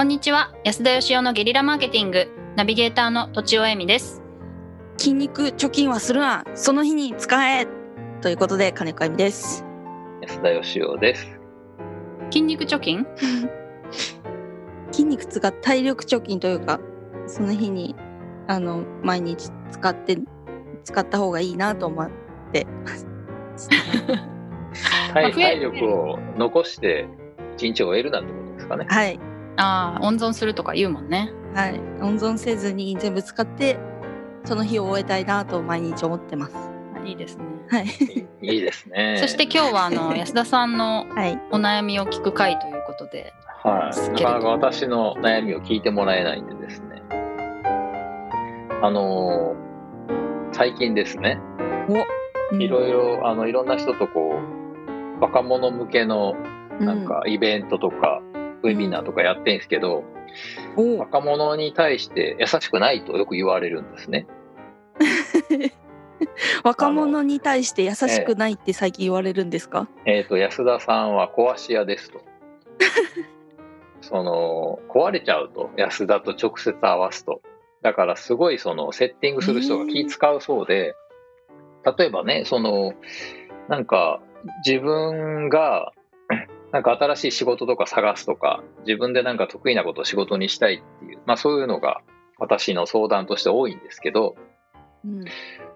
こんにちは。安田義雄のゲリラマーケティングナビゲーターのとちおえみです。筋肉貯金はするな。その日に使え。ということで金子由美です。安田義雄です。筋肉貯金？筋肉使っ体力貯金というかその日にあの毎日使って使った方がいいなと思って。体力を残して一日を終えるなんてことですかね。はいああ温存するとか言うもんね。はい。温存せずに全部使ってその日を終えたいなと毎日思ってます。あいいですね。はい。いいですね。そして今日はあの 安田さんのはい。お悩みを聞く会ということではい、なかなか私の悩みを聞いてもらえないんでですね。あのー最近ですね、うん。いろいろあのいろんな人とこう若者向けのなんかイベントとか、ウェビナーとかやってんですけど、若者に対して優しくないとよく言われるんですね。若者に対して優しくないって最近言われるんですか、えっ、と安田さんは壊し屋ですと。その壊れちゃうと安田と直接合わすと。だからすごいそのセッティングする人が気使うそうで、例えばねそのなんか自分がなんか新しい仕事とか探すとか自分でなんか得意なことを仕事にしたいっていう、まあ、そういうのが私の相談として多いんですけどうん。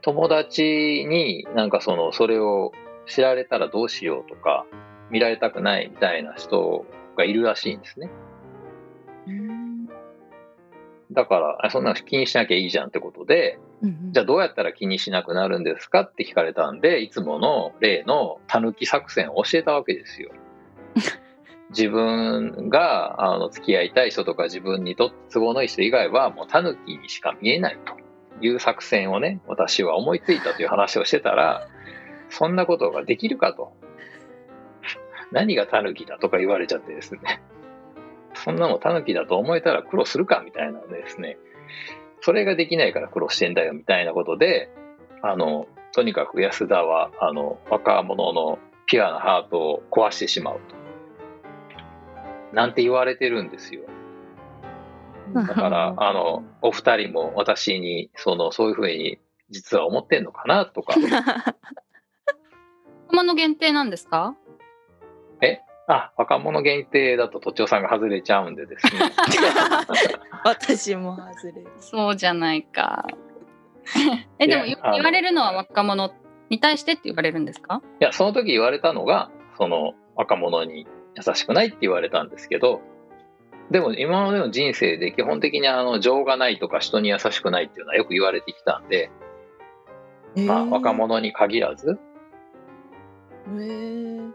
友達になんかそのそれを知られたらどうしようとか見られたくないみたいな人がいるらしいんですね。うん。だからあそんなの気にしなきゃいいじゃんってことでうんじゃあどうやったら気にしなくなるんですかって聞かれたんでいつもの例のたぬき作戦を教えたわけですよ自分があの付き合いたい人とか自分にとって都合のいい人以外はもうタヌキにしか見えないという作戦をね私は思いついたという話をしてたらそんなことができるかと。何がタヌキだとか言われちゃってですね。そんなのタヌキだと思えたら苦労するかみたいなのでですね。それができないから苦労してんだよみたいなことであのとにかく安田はあの若者のピュアなハートを壊してしまうと。なんて言われてるんですよ。うん。だから あのお二人も私にそのそういうふうに実は思ってんのかなとか。若者限定なんですか？あ若者限定だと都庁さんが外れちゃうんでですね。私も外れる。そうじゃないか。えでも言われるのは若者に対してって言われるんですか？いやその時言われたのがその若者に優しくないって言われたんですけどでも今までの人生で基本的にあの情がないとか人に優しくないっていうのはよく言われてきたんで、まあ、若者に限らず。へー。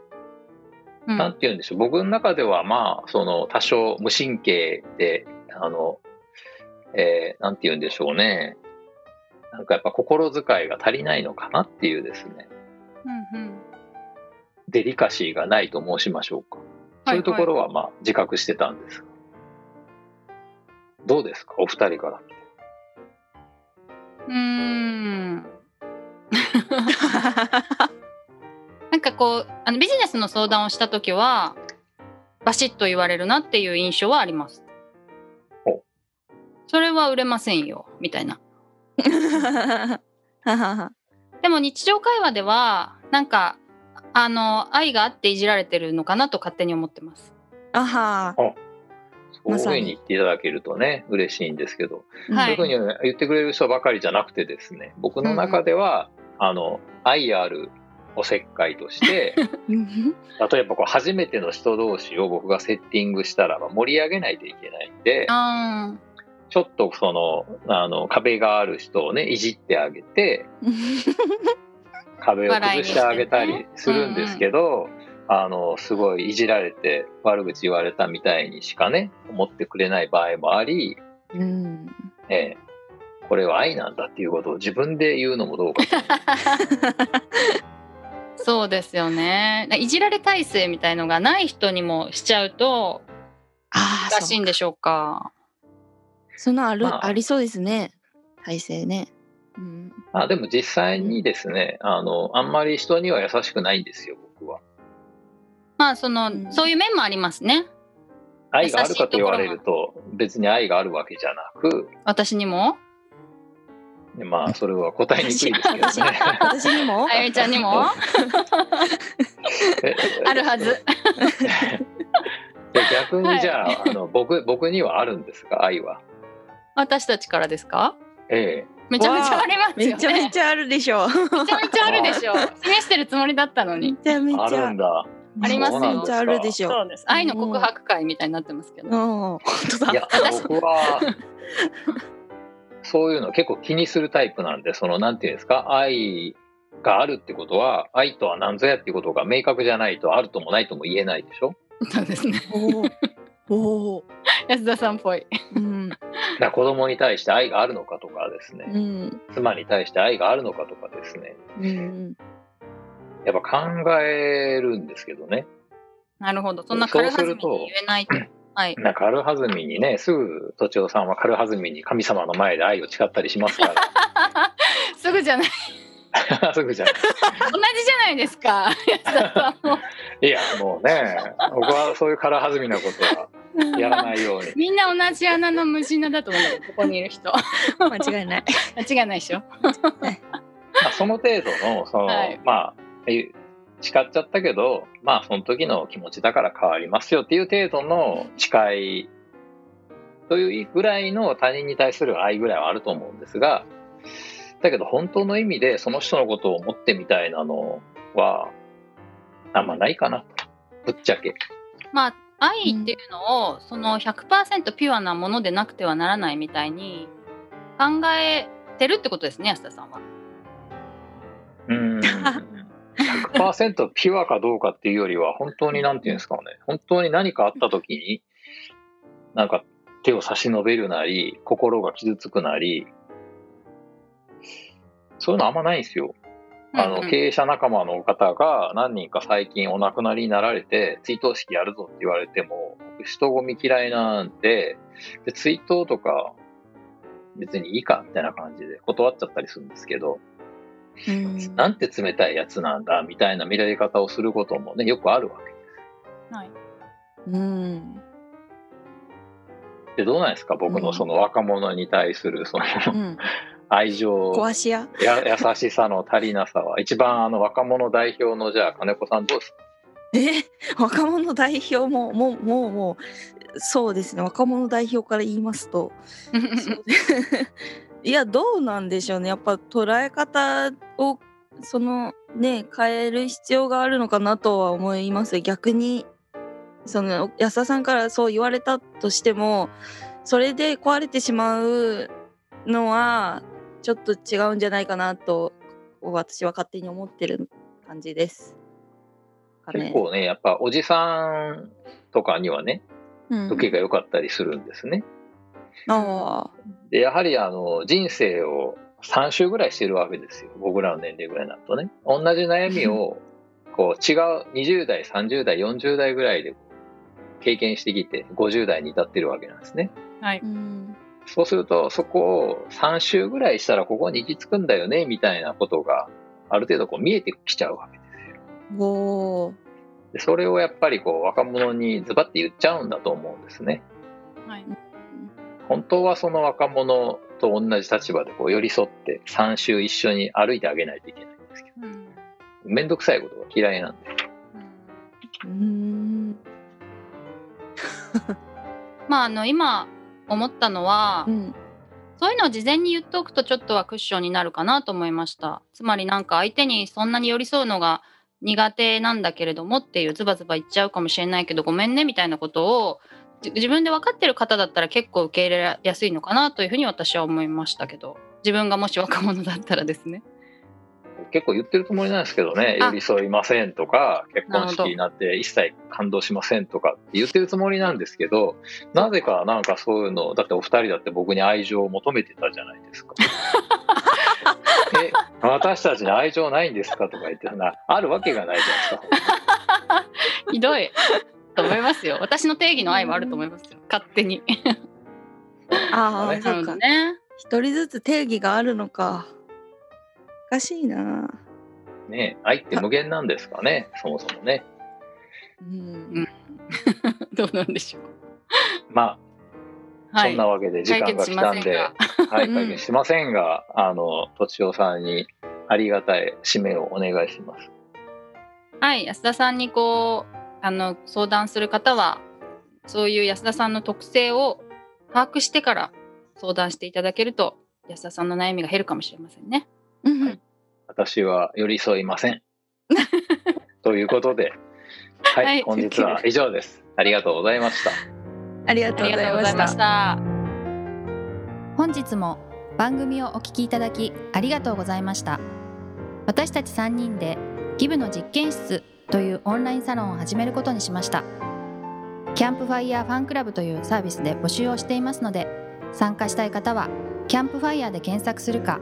うん。なんて言うんでしょう。僕の中ではまあその多少無神経であの、えーなんて言うんでしょうね。なんかやっぱ心遣いが足りないのかなっていうですね。うんうんデリカシーがないと申しましょうか。そういうところはまあ自覚してたんですが。どうですか？お二人から。うーん。なんかこうあのビジネスの相談をした時はバシッと言われるなっていう印象はあります。お。それは売れませんよみたいな。でも日常会話ではなんかあの愛があっていじられてるのかなと勝手に思ってます。あは。そういうふうにに言っていただけるとね嬉しいんですけど、はい。そういうふうに言ってくれる人ばかりじゃなくてですね僕の中では、あの愛あるおせっかいとしてうん 例えばこう初めての人同士を僕がセッティングしたらば盛り上げないといけないんであちょっとそのあの壁がある人をねいじってあげて 壁を崩してあげたりするんですけど、あのすごいいじられて悪口言われたみたいにしかね思ってくれない場合もあり、うん。ええ。これは愛なんだっていうことを自分で言うのもどうかと。そうですよね。いじられ体制みたいのがない人にもしちゃうとああ難しいんでしょうか。そのある、まあ。あ、りそうですね。体制ねうんあでも実際にですねあのあんまり人には優しくないんですよ僕は。まあその、うんそういう面もありますね。愛があるかと言われると別に愛があるわけじゃなく私にも？まあそれは答えにくいですけどね。私にも？あゆみちゃんにも？えあるはず。で逆にじゃあ,、あの僕僕にはあるんですか愛は。私たちからですか？ええめちゃめちゃありますよね。めちゃめちゃあるでしょ。めちゃめちゃあるでしょ。示してるつもりだったのに。めちゃめちあゃるんだ。ありますよあるでしょ。そうです。愛の告白会みたいになってますけど。うん、本当だ。いや僕はそういうの結構気にするタイプなんでそのなんていうんですか？愛があるってことは愛とは何ぞやっていうことが明確じゃないとあるともないとも言えないでしょ？そうですね。おお。おお。安田さんっぽい。うん。だ子供に対して愛があるのかとかですうねん。妻に対して愛があるのかとかですねうん。やっぱ考えるんですけどねなるほど。そんな軽はずみに言えないと。はい。なんか軽はずみにねすぐ都庁さんは軽はずみに神様の前で愛を誓ったりしますか すぐじゃない。ら すぐじゃない同じじゃないですか。いやもうね僕はそういう軽はずみなことは やらないようにみんな同じ穴の無人だと思うここにいる人。間違いない。間違いないでしょ。まあ、その程度のその、はいまあえ誓っちゃったけどまあその時の気持ちだから変わりますよっていう程度の誓いというぐらいの他人に対する愛ぐらいはあると思うんですがだけど本当の意味でその人のことを思ってみたいなのはあんまないかなぶっちゃけ。まあ、愛っていうのを、その100%ピュアなものでなくてはならないみたいに考えてるってことですね、安田さんは。うーん100%ピュアかどうかっていうよりは本当になんていうんですかね本当に何かあった時になんか手を差し伸べるなり心が傷つくなりそういうのあんまないんですよ。あの経営者仲間の方が何人か最近お亡くなりになられて追悼式やるぞって言われても僕人混み嫌いなんでで追悼とか別にいいかみたいな感じで断っちゃったりするんですけどうん。なんて冷たいやつなんだみたいな見られ方をすることもねよくあるわけはいうん。でどうなんですか？僕のその若者に対するそのうん。愛情壊し屋？や優しさの足りなさは一番あの若者代表のじゃあ金子さんどうですか？え、若者代表も、もう、もう、もう。そうですね。若者代表から言いますと。いや、どうなんでしょうね。やっぱ捉え方を。そのね、変える必要があるのかなとは思います。逆に。その安田さんからそう言われたとしても。それで壊れてしまうのは。ちょっと違うんじゃないかなと。私は勝手に思ってる感じです。結構ねやっぱおじさんとかにはねうん受けが良かったりするんですね。ああ。でやはりあの人生を3周ぐらいしてるわけですよ僕らの年齢ぐらいになるとね同じ悩みをこう違う20代30代40代ぐらいで経験してきて50代に至ってるわけなんですねはい。うん。そうするとそこを3周ぐらいしたらここに行き着くんだよねみたいなことがある程度こう見えてきちゃうわけですよおお。でそれをやっぱりこう若者にズバッて言っちゃうんだと思うんですねはい。本当はその若者と同じ立場でこう寄り添って3周一緒に歩いてあげないといけないんですけどうんめんどくさいことが嫌いなんで。うんうん。まあ、あの、今思ったのは、うん。そういうのを事前に言っておくとちょっとはクッションになるかなと思いました。つまりなんか相手にそんなに寄り添うのが苦手なんだけれどもっていうズバズバ言っちゃうかもしれないけどごめんねみたいなことをじ自分で分かってる方だったら結構受け入れやすいのかなというふうに私は思いましたけど自分がもし若者だったらですね。結構言ってるつもりなんですけどね、あ寄り添いませんとか、結婚式になって一切感動しませんとかって言ってるつもりなんですけど、なぜかなんかそういうの、だってお二人だって僕に愛情を求めてたじゃないですか。え、私たちに愛情ないんですかとか言ってな、あるわけがないじゃないですか。ひどいと思いますよ。私の定義の愛もあると思いますよ。勝手に。ああ、ねそうか。ね。一人ずつ定義があるのか。おかしいな。ね愛って無限なんですかね、そもそもね。うん。どうなんでしょう。まあ、はいそんなわけで時間が来たんで、はい、うん解決しませんが、あの、とちおさんにありがたい締めをお願いします。はい、安田さんにこうあの相談する方はそういう安田さんの特性を把握してから相談していただけると安田さんの悩みが減るかもしれませんね。うん私は寄り添いません。ということで、はい、はい本日は以上です。ありがとうございました。ありがとあうございました。本日も番組をお聞きいただきありがとうございました私たち3人でギブの実験室というオンラインサロンを始めることにしましたキャンプファイヤーファンクラブというサービスで募集をしていますので参加したい方はキャンプファイヤーで検索するか